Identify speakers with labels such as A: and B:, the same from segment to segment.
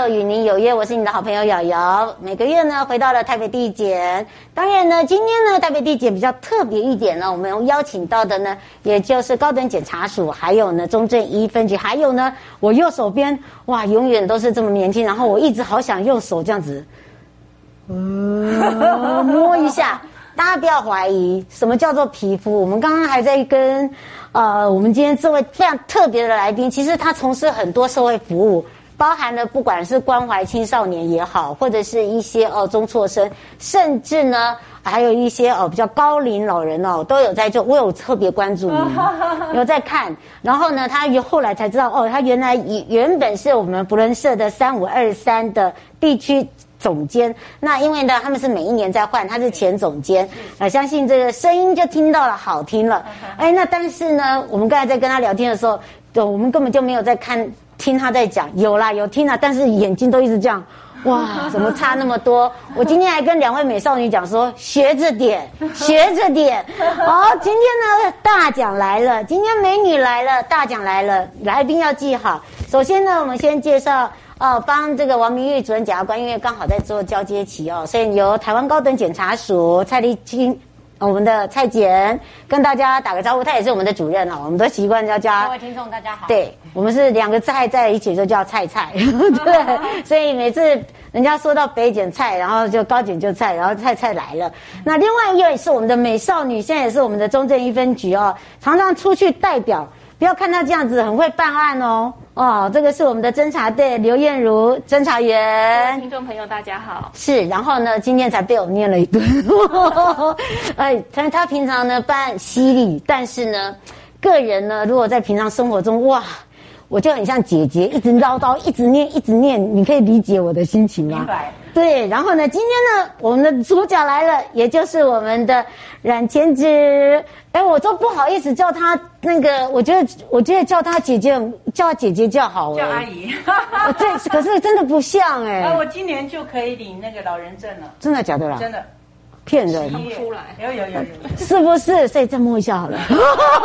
A: 就与您有约，我是你的好朋友瑶瑶。每个月呢，回到了台北地检。当然呢，今天呢，台北地检比较特别一点呢，我们邀请到的呢，也就是高等检察署，还有呢，中正一分局，还有呢，我右手边，哇，永远都是这么年轻。然后我一直好想用手这样子，嗯，摸一下。大家不要怀疑，什么叫做皮肤？我们刚刚还在跟，呃，我们今天这位非常特别的来宾，其实他从事很多社会服务。包含了不管是关怀青少年也好，或者是一些哦中辍生，甚至呢还有一些哦比较高龄老人哦都有在做。我有特别关注你，有在看。然后呢，他后来才知道哦，他原来原本是我们不论社的三五二三的地区总监。那因为呢，他们是每一年在换，他是前总监。呃，相信这个声音就听到了好听了。哎，那但是呢，我们刚才在跟他聊天的时候，就我们根本就没有在看。听他在讲，有啦有听啦，但是眼睛都一直这样，哇，怎么差那么多？我今天还跟两位美少女讲说，学着点，学着点。好，今天呢大奖来了，今天美女来了，大奖来了，来宾要记好。首先呢，我们先介绍哦，帮这个王明玉主任检察官，因为刚好在做交接期哦，所以由台湾高等检察署蔡丽清。我们的蔡检跟大家打个招呼，他也是我们的主任哦，我们都习惯叫叫。
B: 各位听众，大家好。
A: 对，我们是两个蔡在一起就叫菜菜，对，所以每次人家说到北检菜，然后就高检就菜，然后菜菜来了。那另外一位是我们的美少女，现在也是我们的中正一分局哦，常常出去代表。不要看他这样子很会办案哦，哦，这个是我们的侦查队刘艳茹侦查员。
B: 听众朋友大家好。
A: 是，然后呢，今天才被我念了一顿。哎，他他平常呢办案犀利，但是呢，个人呢，如果在平常生活中，哇，我就很像姐姐，一直唠叨，一直念，一直念，你可以理解我的心情吗？
B: 明白。
A: 对，然后呢，今天呢，我们的主角来了，也就是我们的冉千枝。哎，我都不好意思叫她那个，我觉得，我觉得叫她姐姐，叫她姐姐叫好。
B: 叫阿姨。
A: 对，可是真的不像哎。
B: 啊，我今年就可以领那个老人证了。
A: 真的假的啦？
B: 真的。
A: 骗人。
B: 出来。有有有有。
A: 是不是？所以再摸一下好了。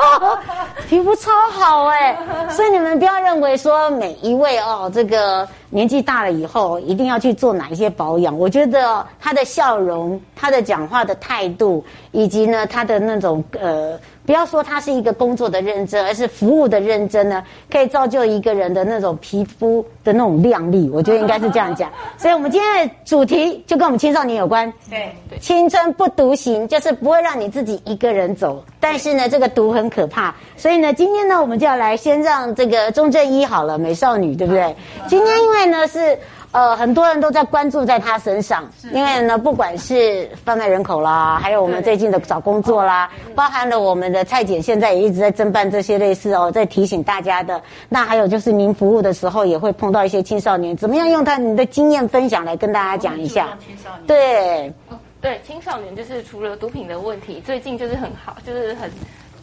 A: 皮肤超好哎，所以你们不要认为说每一位哦，这个。年纪大了以后，一定要去做哪一些保养？我觉得他的笑容、他的讲话的态度，以及呢他的那种呃，不要说它是一个工作的认真，而是服务的认真呢，可以造就一个人的那种皮肤的那种亮丽。我觉得应该是这样讲。所以，我们今天的主题就跟我们青少年有关。
B: 对，对，
A: 青春不独行，就是不会让你自己一个人走。但是呢，这个毒很可怕。所以呢，今天呢，我们就要来先让这个中正一好了，美少女，对不对？今天因为。呢是呃很多人都在关注在他身上，因为呢不管是贩卖人口啦，还有我们最近的找工作啦，包含了我们的蔡姐现在也一直在侦办这些类似哦，在提醒大家的。那还有就是您服务的时候也会碰到一些青少年，怎么样用他你的经验分享来跟大家讲一下？
B: 青少年
A: 对，
B: 对青少年就是除了毒品的问题，最近就是很好，就是很。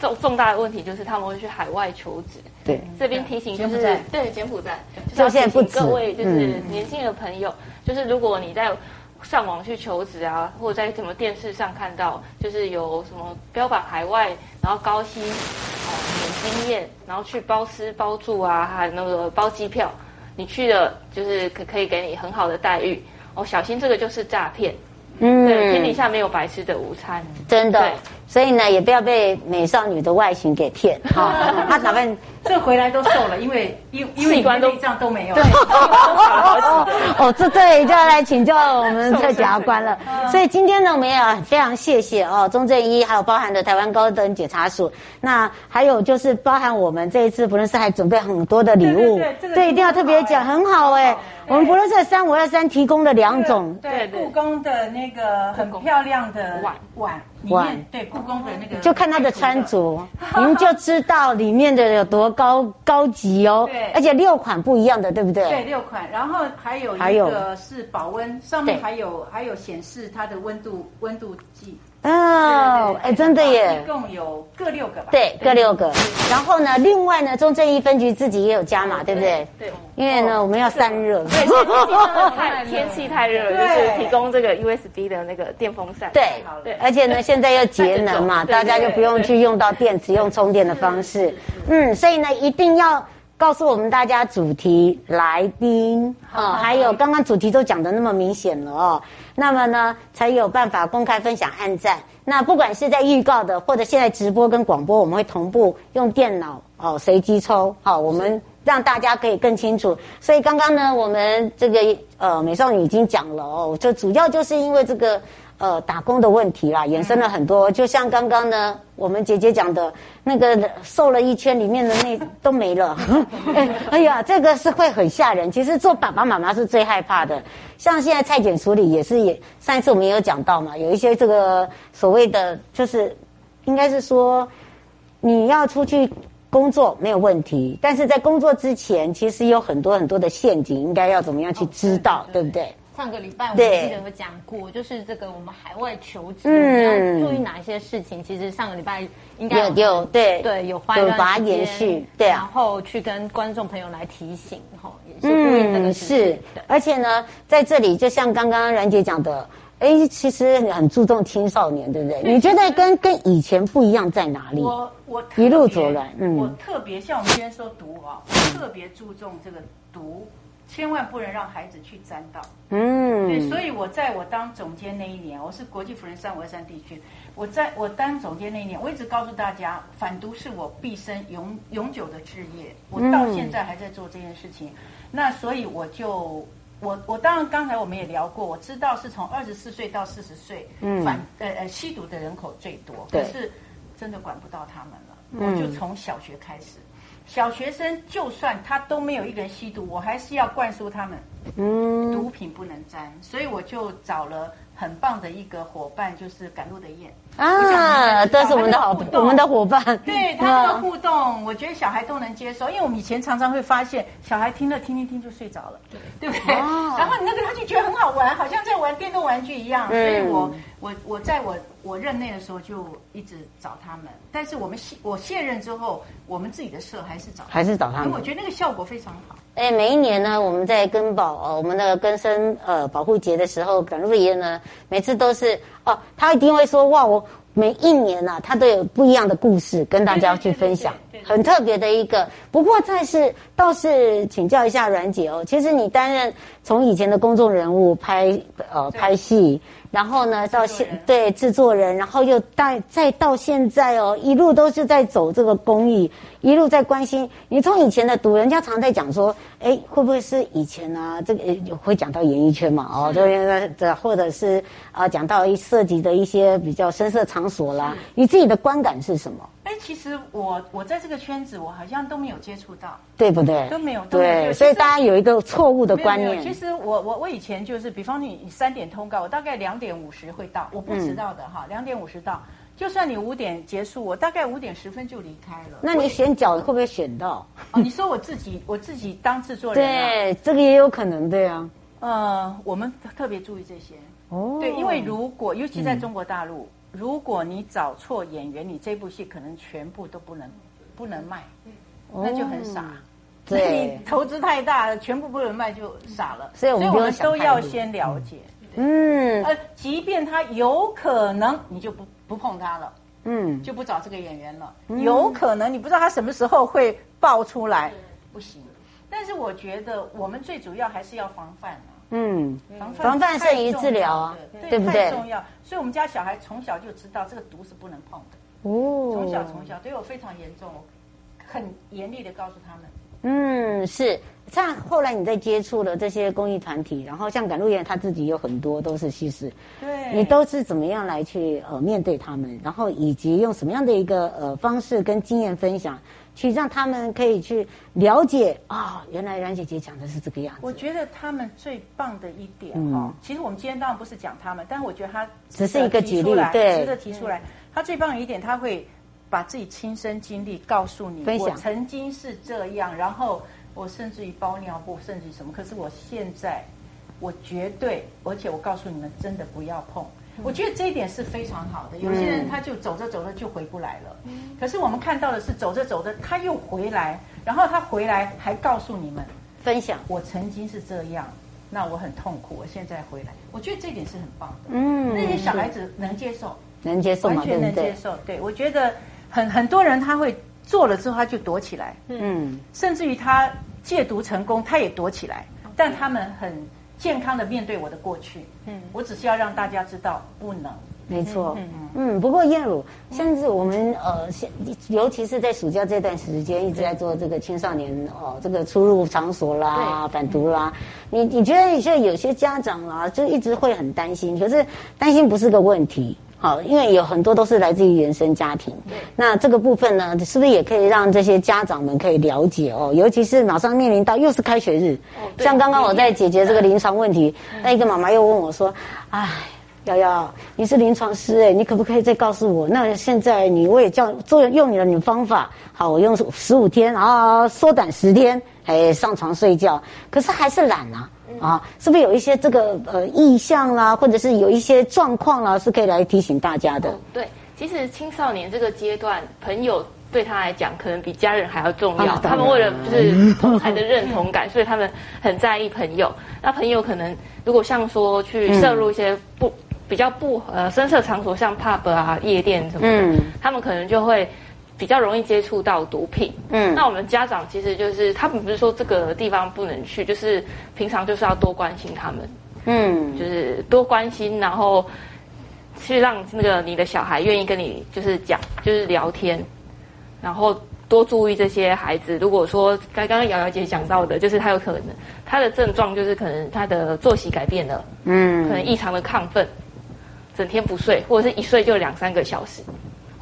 B: 重重大的问题就是他们会去海外求职。
A: 对，
B: 这边提醒就是对柬埔寨，
A: 就现在不止
B: 各位就是年轻的朋友，嗯、就是如果你在上网去求职啊，或者在什么电视上看到，就是有什么标榜海外，然后高薪、哦免经验，然后去包吃包住啊，还有那个包机票，你去了就是可可以给你很好的待遇哦，小心这个就是诈骗。嗯，对，天底下没有白吃的午餐，
A: 真的。所以呢，也不要被美少女的外形给骗。哈，他打扮
C: 这回来都瘦了，因为因因为器官都这样都没有。对，
A: 哦，这这就要来请教我们蔡检察官了。所以今天呢，我们也要非常谢谢哦，中正一还有包含的台湾高等检察署。那还有就是包含我们这一次，不论是还准备很多的礼物，对，一定要特别讲，很好哎。我们不论是三五二三提供了两种，
C: 对故宫的那个很漂亮的碗碗碗，对故宫的那个，
A: 就看它的穿着，您就知道里面的有多高高级哦。对，而且六款不一样的，对不对？
C: 对，六款，然后还有一个是保温，上面还有还有显示它的温度温度计。
A: 哦，哎，真的耶！
C: 一共有各六个吧？
A: 对，各六个。然后呢，另外呢，中正一分局自己也有加码，对不对？对。因为呢，我们要散热。
B: 对，太 天气太热了，就是提供这个 USB 的那个电风扇。
A: 对，对。而且呢，现在要节能 嘛，大家就不用去用到电池，用充电的方式。嗯，所以呢，一定要告诉我们大家主题、来宾啊，还有刚刚主题都讲得那么明显了哦。那么呢，才有办法公开分享、按赞。那不管是在预告的，或者现在直播跟广播，我们会同步用电脑哦，随机抽，好，我们让大家可以更清楚。所以刚刚呢，我们这个呃美少女已经讲了哦，就主要就是因为这个。呃，打工的问题啦，衍生了很多。就像刚刚呢，我们姐姐讲的，那个瘦了一圈，里面的那都没了。哎，哎呀，这个是会很吓人。其实做爸爸妈妈是最害怕的。像现在菜检处理也是也，上一次我们也有讲到嘛，有一些这个所谓的，就是应该是说你要出去工作没有问题，但是在工作之前，其实有很多很多的陷阱，应该要怎么样去知道，对不对？
D: 上个礼拜我记得有讲过，就是这个我们海外求职、嗯、要注意哪一些事情。其实上个礼拜应该有有对对有花一段时间，对，然后去跟观众朋友来提醒，哈，也是注意这个事
A: 而且呢，在这里就像刚刚阮姐讲的，哎，其实你很注重青少年，对不对？你觉得跟跟以前不一样在哪里？
C: 我我
A: 一路走来，嗯，
C: 我特别像我们今天说读啊，我特别注重这个读。千万不能让孩子去沾到，嗯，对，所以我在我当总监那一年，我是国际辅仁三五二三地区，我在我当总监那一年，我一直告诉大家，反毒是我毕生永永久的志业，我到现在还在做这件事情。嗯、那所以我就我我当然刚才我们也聊过，我知道是从二十四岁到四十岁，嗯，反呃呃吸毒的人口最多，可是真的管不到他们了，嗯、我就从小学开始。小学生就算他都没有一个人吸毒，我还是要灌输他们，嗯，毒品不能沾，所以我就找了很棒的一个伙伴，就是赶路的燕。
A: 啊，这是我们的好我们的伙伴，
C: 对他的互动，我觉得小孩都能接受，因为我们以前常常会发现小孩听了听听听就睡着了，对。对不对？然后你那个他就觉得很好玩，好像在玩电动玩具一样，所以我我我在我。我任内的时候就一直找他们，但是我们卸我卸任之后，我们自己的社还是找
A: 还是找他们，
C: 因为我觉得那个效果非常好。
A: 哎，每一年呢，我们在跟保我们的根生呃保护节的时候，耿路爷呢，每次都是哦，他一定会说哇，我每一年啊，他都有不一样的故事跟大家去分享，很特别的一个。不过再是倒是请教一下阮姐哦，其实你担任从以前的公众人物拍呃拍戏。然后呢，到现对制作人，然后又带再到现在哦，一路都是在走这个公益，一路在关心。你从以前的读，人家常在讲说，哎，会不会是以前啊？这个会讲到演艺圈嘛？哦，这这或者是啊，讲到一涉及的一些比较深色场所啦。你自己的观感是什么？
C: 哎，其实我我在这个圈子，我好像都没有接触到，
A: 对不对？
C: 都没有，都没有
A: 对，所以大家有一个错误的观念。
C: 其实我我我以前就是，比方你你三点通告，我大概两点五十会到，我不迟到的哈，两点五十到。就算你五点结束，我大概五点十分就离开了。
A: 那你选角会不会选到？
C: 哦，你说我自己我自己当制作人，
A: 对，这个也有可能，对啊。
C: 呃，我们特别注意这些哦，对，因为如果尤其在中国大陆。如果你找错演员，你这部戏可能全部都不能不能卖，那就很傻。所以你投资太大了，全部不能卖就傻了。所以我们都要先了解。嗯，呃，即便他有可能，你就不不碰他了。嗯，就不找这个演员了。有可能你不知道他什么时候会爆出来，不行。但是我觉得我们最主要还是要防范。嗯，
A: 防范胜于治疗啊，对不对？
C: 太重要，所以我们家小孩从小就知道这个毒是不能碰的。哦，从小从小对我非常严重，很严厉的告诉他们。
A: 嗯，是。像后来你在接触了这些公益团体，然后像赶路员他自己有很多都是西施，对，你都是怎么样来去呃面对他们，然后以及用什么样的一个呃方式跟经验分享，去让他们可以去了解啊、哦，原来阮姐姐讲的是这个样子。
C: 我觉得他们最棒的一点哈、其实我们今天当然不是讲他们，但是我觉得他
A: 只是一个举例，对，
C: 值得提出来。嗯、他最棒的一点，他会把自己亲身经历告诉你，
A: 分享
C: 我曾经是这样，然后我甚至于包尿布，甚至于什么，可是我现在我绝对，而且我告诉你们，真的不要碰。我觉得这一点是非常好的。有些人他就走着走着就回不来了，可是我们看到的是走着走着他又回来，然后他回来还告诉你们
A: 分享，
C: 我曾经是这样，那我很痛苦，我现在回来，我觉得这一点是很棒的。嗯，那些小孩子能接受，
A: 能接受，
C: 完全能接受。对，我觉得很很多人他会做了之后他就躲起来，嗯，甚至于他戒毒成功他也躲起来，但他们很。健康的面对我的过去，嗯，我只是要让大家知道不能，
A: 没错，嗯。嗯。不过燕如，甚至我们呃，现尤其是在暑假这段时间，一直在做这个青少年哦，这个出入场所啦、反毒啦，你你觉得现在有些家长啦，就一直会很担心，可是担心不是个问题。好，因为有很多都是来自于原生家庭。那这个部分呢，是不是也可以让这些家长们可以了解哦？尤其是马上面临到又是开学日，哦、像刚刚我在解决这个临床问题，那一个妈妈又问我说：“哎，瑶瑶，你是临床师哎，你可不可以再告诉我？那现在你我也叫做用你的你的方法，好，我用十五天，然后缩短十天，哎，上床睡觉，可是还是懒啊。”啊，是不是有一些这个呃意向啦，或者是有一些状况啦，是可以来提醒大家的？
B: 哦、对，其实青少年这个阶段，朋友对他来讲，可能比家人还要重要。啊、他们为了就是 同侪的认同感，所以他们很在意朋友。那朋友可能如果像说去摄入一些不、嗯、比较不呃深色场所，像 pub 啊、夜店什么的，嗯、他们可能就会。比较容易接触到毒品，嗯，那我们家长其实就是他们不是说这个地方不能去，就是平常就是要多关心他们，嗯，就是多关心，然后去让那个你的小孩愿意跟你就是讲，就是聊天，然后多注意这些孩子。如果说刚刚瑶瑶姐讲到的，就是他有可能他的症状就是可能他的作息改变了，嗯，可能异常的亢奋，整天不睡，或者是一睡就两三个小时。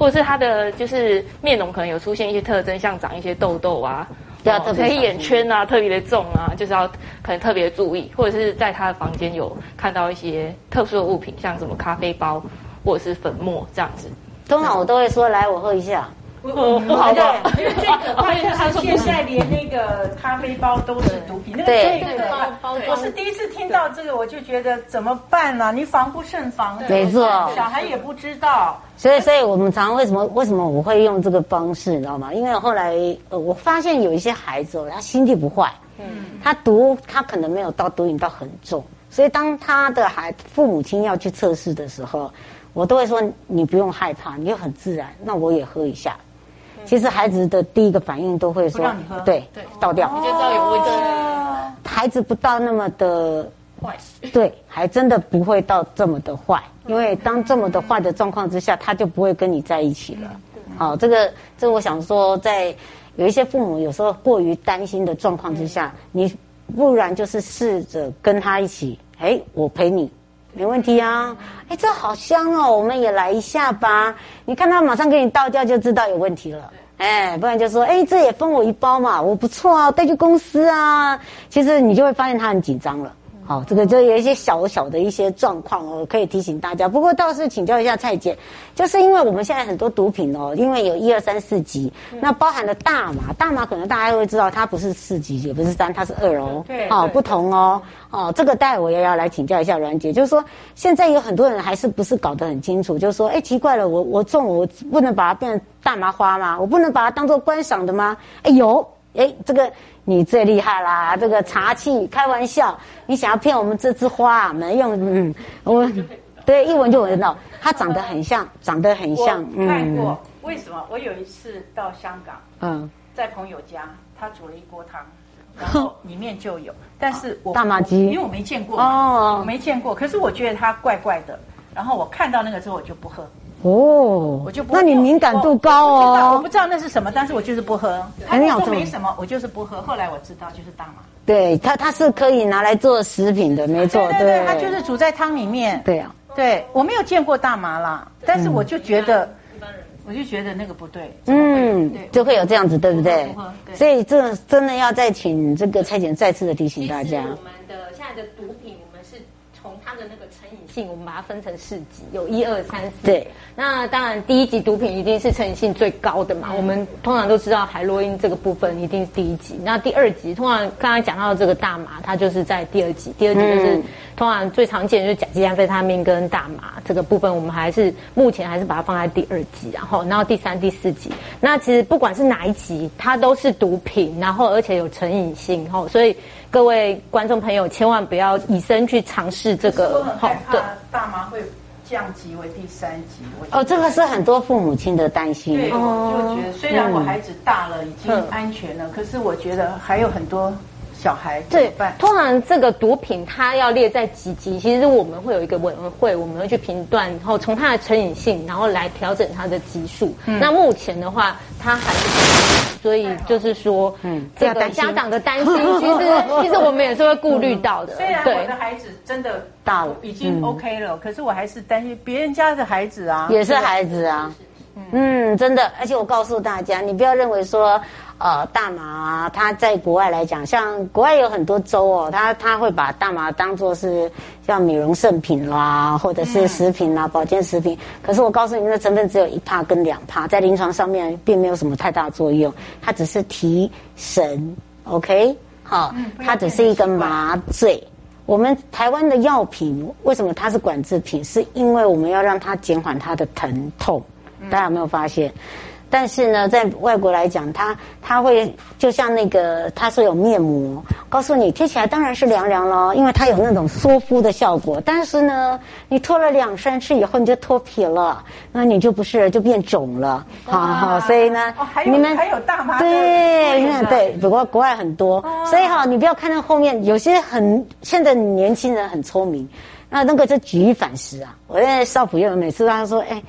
B: 或者是他的就是面容可能有出现一些特征，像长一些痘痘啊，对啊，黑眼圈啊特别的重啊，就是要可能特别注意。或者是在他的房间有看到一些特殊的物品，像什么咖啡包或者是粉末这样子。
A: 通常我都会说，来，我喝一下。
C: 不不好的，因为最可怕就是现在连那个咖啡包都是毒品。那个最可怕，我是第一次听到这个，我就觉得怎么办呢？你防不胜防。
A: 没错，
C: 小孩也不知道。
A: 所以，所以我们常常为什么为什么我会用这个方式，你知道吗？因为后来呃，我发现有一些孩子哦，他心地不坏，嗯，他毒他可能没有到毒瘾到很重，所以当他的孩父母亲要去测试的时候，我都会说你不用害怕，你就很自然，那我也喝一下。其实孩子的第一个反应都会说：“对对，倒掉。”
B: 你就知道有问题。
A: 孩子不到那么的坏，对，还真的不会到这么的坏。因为当这么的坏的状况之下，他就不会跟你在一起了。好，这个这个，我想说，在有一些父母有时候过于担心的状况之下，你不然就是试着跟他一起，哎，我陪你。没问题啊，哎，这好香哦，我们也来一下吧。你看他马上给你倒掉，就知道有问题了。哎，不然就说，哎，这也分我一包嘛，我不错啊，带去公司啊。其实你就会发现他很紧张了。好，这个就有一些小小的一些状况哦，可以提醒大家。不过倒是请教一下蔡姐，就是因为我们现在很多毒品哦，因为有一二三四级，那包含了大麻，大麻可能大家都会知道，它不是四级，也不是三，它是二哦，对，哦，不同哦，哦，这个待会我也要来请教一下阮姐，就是说现在有很多人还是不是搞得很清楚，就是说，哎，奇怪了，我我种我不能把它变成大麻花吗？我不能把它当做观赏的吗？哎，有，哎，这个。你最厉害啦！这个茶器，开玩笑，你想要骗我们这枝花没用。嗯，我对一闻就闻到，它长得很像，长得很像。
C: 我看过，为什么？我有一次到香港，嗯，在朋友家，他煮了一锅汤，然后里面就有，但是我
A: 大麻鸡，
C: 因为我没见过哦，我没见过，可是我觉得它怪怪的，然后我看到那个之后，我就不喝。
A: 哦，我就不，那你敏感度高
C: 哦。我不知道那是什么，但是我就是不喝。还说没什么，我就是不喝。后来我知道就是大麻。
A: 对，它它是可以拿来做食品的，没错。对对，
C: 它就是煮在汤里面。
A: 对啊，
C: 对我没有见过大麻啦，但是我就觉得，我就觉得那个不对，
A: 嗯，就会有这样子，对不对？所以这真的要再请这个蔡检再次的提醒大家。
D: 我们的现在的毒品，我们是从它的那个成瘾性，我们把它分成四级，有一二三四。
A: 对，
D: 那当然第一级毒品一定是成瘾性最高的嘛。我们通常都知道海洛因这个部分一定是第一级，那第二级通常刚才讲到这个大麻，它就是在第二级，第二级就是。通常最常见的就是甲基安非他命跟大麻这个部分，我们还是目前还是把它放在第二级，然后然后第三、第四级。那其实不管是哪一级，它都是毒品，然后而且有成瘾性，吼，所以各位观众朋友千万不要以身去尝试这个。
C: 好，对，大麻会降级为第三级。
A: 哦，这个是很多父母亲的担心。
C: 对，我就觉得虽然我孩子大了，已经安全了，可是我觉得还有很多。小孩对，
D: 通常这个毒品它要列在几级，其实我们会有一个委员会，我们会去评断，然后从它的成瘾性，然后来调整它的级数。嗯、那目前的话，它还是，所以就是说，嗯，这个家长的担心，其实其实我们也是会顾虑到的。
C: 虽然我的孩子真的大了，已经 OK 了，可是我还是担心别人家的孩子啊，
A: 也是孩子啊，嗯，真的，而且我告诉大家，你不要认为说。呃，大麻啊，它在国外来讲，像国外有很多州哦，它它会把大麻当做是像美容圣品啦，或者是食品啦、保健食品。可是我告诉你，那成分只有一帕跟两帕，在临床上面并没有什么太大作用，它只是提神，OK？好，它只是一个麻醉。我们台湾的药品为什么它是管制品？是因为我们要让它减缓它的疼痛。大家有没有发现？但是呢，在外国来讲，它它会就像那个，它说有面膜，告诉你贴起来当然是凉凉了，因为它有那种缩肤的效果。但是呢，你脱了两三次以后，你就脱皮了，那你就不是就变肿了，好好，所以呢，
C: 哦、你们还有大麻
A: 对，对，对，不过国外很多，哦、所以哈，你不要看到后面有些很现在年轻人很聪明，那那个就举一反十啊。我在少辅院，每次他说，哎，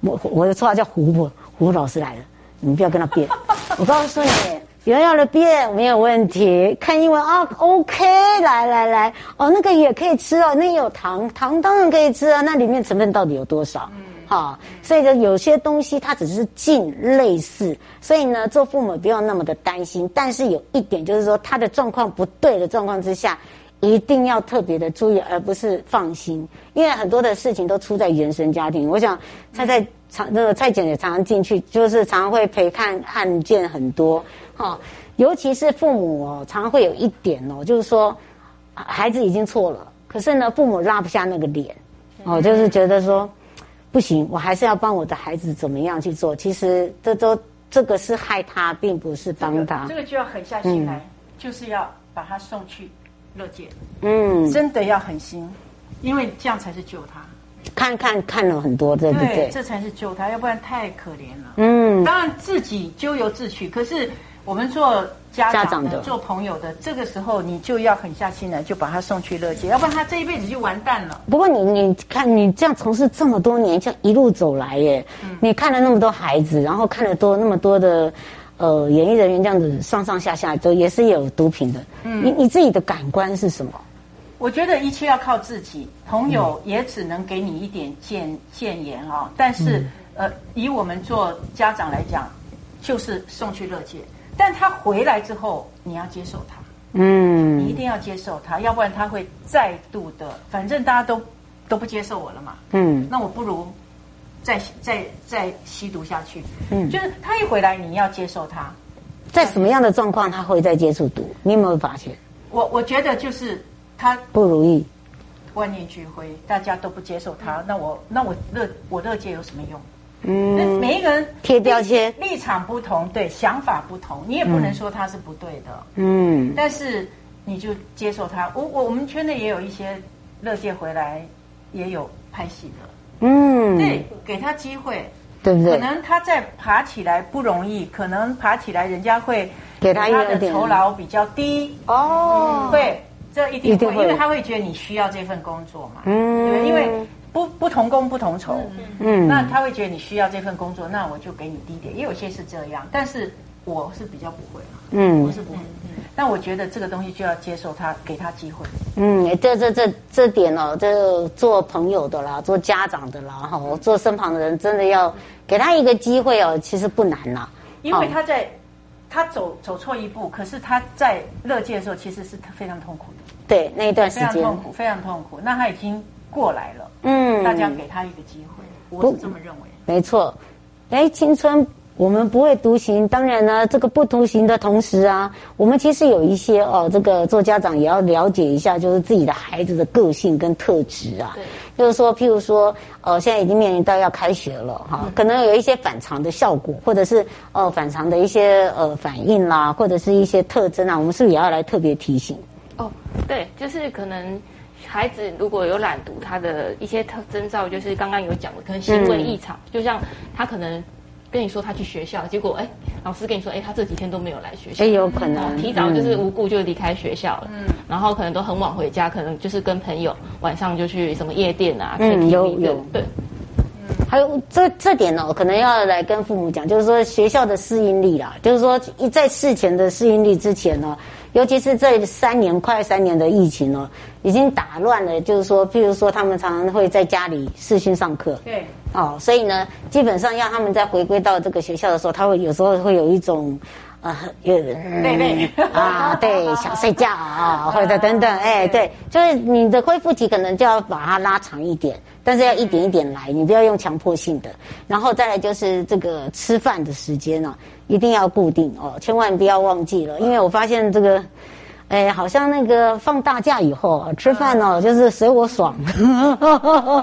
A: 我我的绰号叫胡婆。胡老师来了，你不要跟他辩。我告诉你，有人要的辩没有问题。看英文啊，OK，来来来，哦，那个也可以吃哦，那有糖，糖当然可以吃啊。那里面成分到底有多少？嗯，好，所以呢，有些东西它只是近类似，所以呢，做父母不要那么的担心。但是有一点就是说，他的状况不对的状况之下，一定要特别的注意，而不是放心，因为很多的事情都出在原生家庭。我想蔡蔡。常那个蔡姐也常常进去，就是常常会陪看案件很多，哈、哦，尤其是父母哦，常常会有一点哦，就是说孩子已经错了，可是呢，父母拉不下那个脸，哦，就是觉得说不行，我还是要帮我的孩子怎么样去做。其实这都这个是害他，并不是帮他。
C: 这个、这个就要狠下心来，嗯、就是要把他送去勒戒，嗯，真的要狠心，因为这样才是救他。
A: 看看看了很多，对不对？对，
C: 这才是救他，要不然太可怜了。嗯，当然自己咎由自取。可是我们做家长的、长的做朋友的，这个时候你就要狠下心来，就把他送去乐界，要不然他这一辈子就完蛋了。
A: 不过你你看，你这样从事这么多年，这样一路走来耶，嗯、你看了那么多孩子，然后看了多那么多的呃演艺人员这样子上上下下都也是有毒品的。嗯，你你自己的感官是什么？
C: 我觉得一切要靠自己，朋友也只能给你一点建建言啊。但是，呃，以我们做家长来讲，就是送去乐界。但他回来之后，你要接受他，嗯，你一定要接受他，要不然他会再度的。反正大家都都不接受我了嘛，嗯，那我不如再再再吸毒下去。嗯，就是他一回来，你要接受他。
A: 在什么样的状况他会再接触毒？你有没有发现？
C: 我我觉得就是。他
A: 不如意，
C: 万念俱灰，大家都不接受他，那我那我乐我乐界有什么用？嗯，那每一个人
A: 贴标签，
C: 立场不同，对，想法不同，你也不能说他是不对的。
A: 嗯，
C: 但是你就接受他。我我我们圈内也有一些乐界回来，也有拍戏的。嗯，对，给他机会，
A: 对不对？
C: 可能他再爬起来不容易，可能爬起来人家会给他的酬劳比较低哦，对。这一定会，定会，因为他会觉得你需要这份工作嘛。嗯，对，因为不不同工不同酬。嗯，那他会觉得你需要这份工作，那我就给你低点。也有些是这样，但是我是比较不会嗯，我是不会。但我觉得这个东西就要接受他，给他机会。
A: 嗯，这这这这点哦，这做朋友的啦，做家长的啦，哈，做身旁的人，真的要给他一个机会哦，其实不难啦。
C: 因为他在他走走错一步，可是他在乐界的时候，其实是非常痛苦的。
A: 对，那一段时间
C: 非常痛苦，非常痛苦。那他已经过来了。嗯，大家给他一个机会，我是这么认为。
A: 没错。哎，青春。我们不会独行，当然呢，这个不独行的同时啊，我们其实有一些哦，这个做家长也要了解一下，就是自己的孩子的个性跟特质啊。对。就是说，譬如说，呃，现在已经面临到要开学了哈，可能有一些反常的效果，或者是呃反常的一些呃反应啦，或者是一些特征啊，我们是不是也要来特别提醒？
B: 哦，对，就是可能孩子如果有懒读，他的一些特征兆，就是刚刚有讲的，可能行为异常，嗯、就像他可能。跟你说他去学校，结果哎，老师跟你说哎，他这几天都没有来学校，
A: 哎，有可能
B: 提早就是无故就离开学校了，嗯，然后可能都很晚回家，可能就是跟朋友晚上就去什么夜店啊，
A: 嗯，有有
B: 对，
A: 嗯，还有这这点呢，可能要来跟父母讲，就是说学校的适应力啦，就是说一在事前的适应力之前呢。尤其是这三年快三年的疫情哦，已经打乱了。就是说，譬如说，他们常常会在家里视讯上课。
C: 对。
A: 哦，所以呢，基本上要他们在回归到这个学校的时候，他会有时候会有一种。啊，有人
C: 累累
A: 啊，对，想睡觉啊，或者等等，哎，对，就是你的恢复期可能就要把它拉长一点，但是要一点一点来，你不要用强迫性的。然后再来就是这个吃饭的时间呢，一定要固定哦，千万不要忘记了，因为我发现这个，哎，好像那个放大假以后吃饭哦，就是随我爽。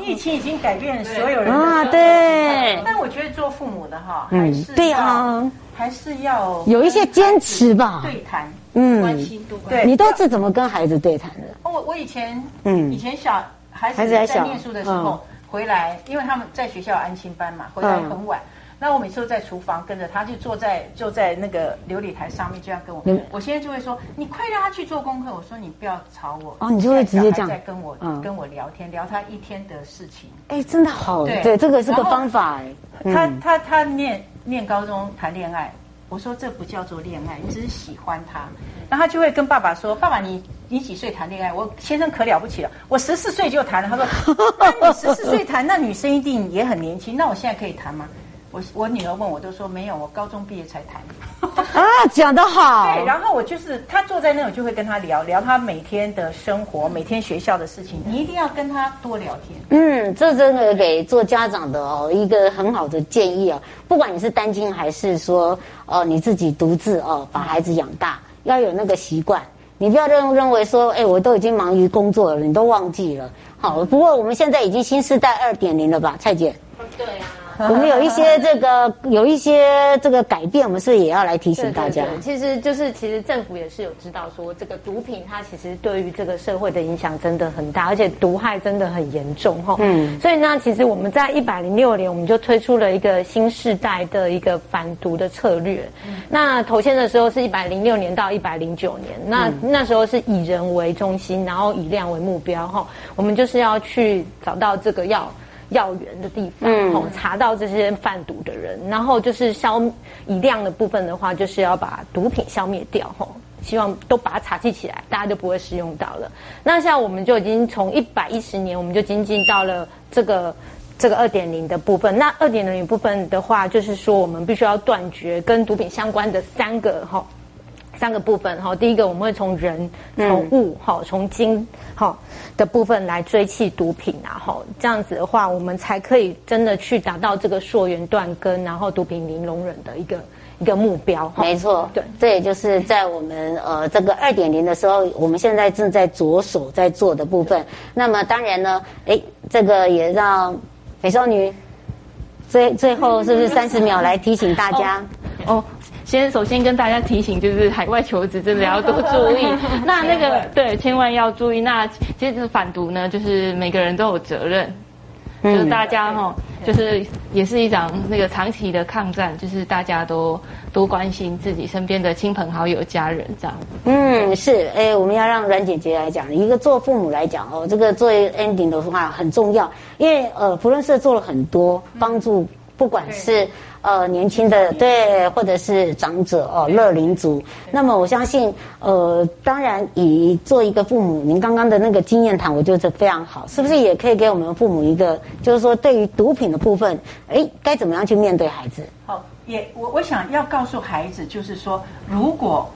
C: 疫情已经改变所有人
A: 啊，对。
C: 但我觉得做父母的哈，还是
A: 对啊。
C: 还是要
A: 有一些坚持吧，
C: 对谈，
A: 嗯，
C: 关心度。对，
A: 你都是怎么跟孩子对谈的？
C: 我我以前，嗯，以前小孩子在念书的时候回来，因为他们在学校安心班嘛，回来很晚。那我每次都在厨房跟着他，就坐在就在那个琉璃台上面，就要跟我。我现在就会说：“你快让他去做功课。”我说：“你不要吵我。”
A: 哦，你就会直接这样
C: 在跟我跟我聊天，聊他一天的事情。
A: 哎，真的好，对，这个是个方法。哎，
C: 他他他念念高中谈恋爱。我说这不叫做恋爱，你只是喜欢他，然后他就会跟爸爸说：“爸爸，你你几岁谈恋爱？我先生可了不起了，我十四岁就谈了。”他说：“那你十四岁谈，那女生一定也很年轻。那我现在可以谈吗？”我我女儿问我都说没有，我高中毕业才谈。
A: 啊，讲得好。
C: 对，然后我就是他坐在那，我就会跟他聊聊他每天的生活，每天学校的事情。你一定要跟他多聊天。
A: 嗯，这真的给做家长的哦一个很好的建议啊。不管你是单亲还是说哦你自己独自哦把孩子养大，要有那个习惯。你不要认认为说，哎，我都已经忙于工作了，你都忘记了。好，不过我们现在已经新时代二点零了吧，蔡姐？
B: 对啊。
A: 我们有一些这个有一些这个改变，我们是也要来提醒大家？
D: 对对对，其实就是其实政府也是有知道说，这个毒品它其实对于这个社会的影响真的很大，而且毒害真的很严重哈。嗯，所以呢，其实我们在一百零六年，我们就推出了一个新世代的一个反毒的策略。嗯，那头先的时候是一百零六年到一百零九年，那那时候是以人为中心，然后以量为目标哈。我们就是要去找到这个药。药源的地方，嗯，查到这些贩毒的人，然后就是消以量的部分的话，就是要把毒品消灭掉，吼，希望都把它查缉起来，大家就不会使用到了。那像我们就已经从一百一十年，我们就精进到了这个这个二点零的部分。那二点零部分的话，就是说我们必须要断绝跟毒品相关的三个，吼。三个部分哈，第一个我们会从人、从物、哈、从精、哈的部分来追缉毒品啊，哈，这样子的话，我们才可以真的去达到这个溯源断根，然后毒品零容忍的一个一个目标。
A: 没错，对，这也就是在我们呃这个二点零的时候，我们现在正在着手在做的部分。那么当然呢，哎，这个也让美少女最最后是不是三十秒来提醒大家
B: 哦。哦先首先跟大家提醒，就是海外求职真的要多注意。那那个对，千万要注意。那其实这反毒呢，就是每个人都有责任，嗯、就是大家哈，就是也是一场那个长期的抗战，就是大家都多关心自己身边的亲朋好友、家人这样。
A: 嗯，是。哎，我们要让阮姐姐来讲，一个做父母来讲哦，这个作为 ending 的话很重要，因为呃，福伦社做了很多帮助，不管是。呃年轻的对，或者是长者哦，乐龄族。那么我相信，呃，当然以做一个父母，您刚刚的那个经验谈，我觉得非常好，是不是也可以给我们父母一个，就是说对于毒品的部分，哎，该怎么样去面对孩子？
C: 好，也我我想要告诉孩子，就是说，如果。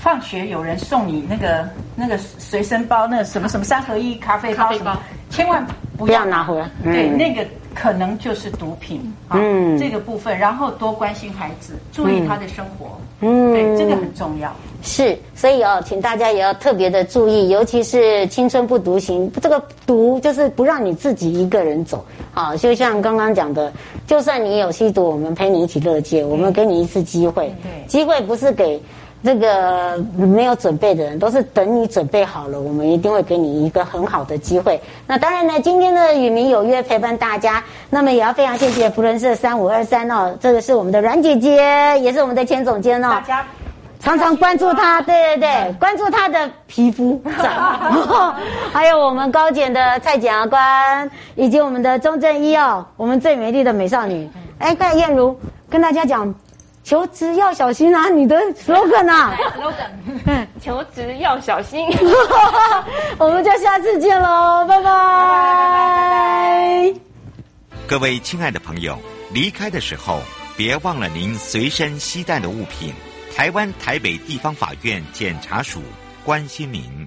C: 放学有人送你那个那个随身包，那个什么什么三合一咖啡包，包千万不要，
A: 拿回来。嗯、
C: 对，那个可能就是毒品。嗯，这个部分，然后多关心孩子，注意他的生活。嗯，对，这个很重要。
A: 是，所以哦，请大家也要特别的注意，尤其是青春不独行，这个独就是不让你自己一个人走。啊，就像刚刚讲的，就算你有吸毒，我们陪你一起乐戒，我们给你一次机会。对，机会不是给。这个没有准备的人，都是等你准备好了，我们一定会给你一个很好的机会。那当然呢，今天的与民有约陪伴大家，那么也要非常谢谢福伦社三五二三哦，这个是我们的阮姐姐，也是我们的前总监哦。大家常常关注她，对对对，关注她的皮肤 还有我们高检的蔡检察官，以及我们的钟正一哦，我们最美丽的美少女。哎，快燕如跟大家讲。求职要小心啊！你的 slogan 啊
B: ，slogan，求职要小心。
A: 我们就下次见喽，拜拜，拜拜，拜拜。
E: 各位亲爱的朋友，离开的时候别忘了您随身携带的物品。台湾台北地方法院检察署关心您。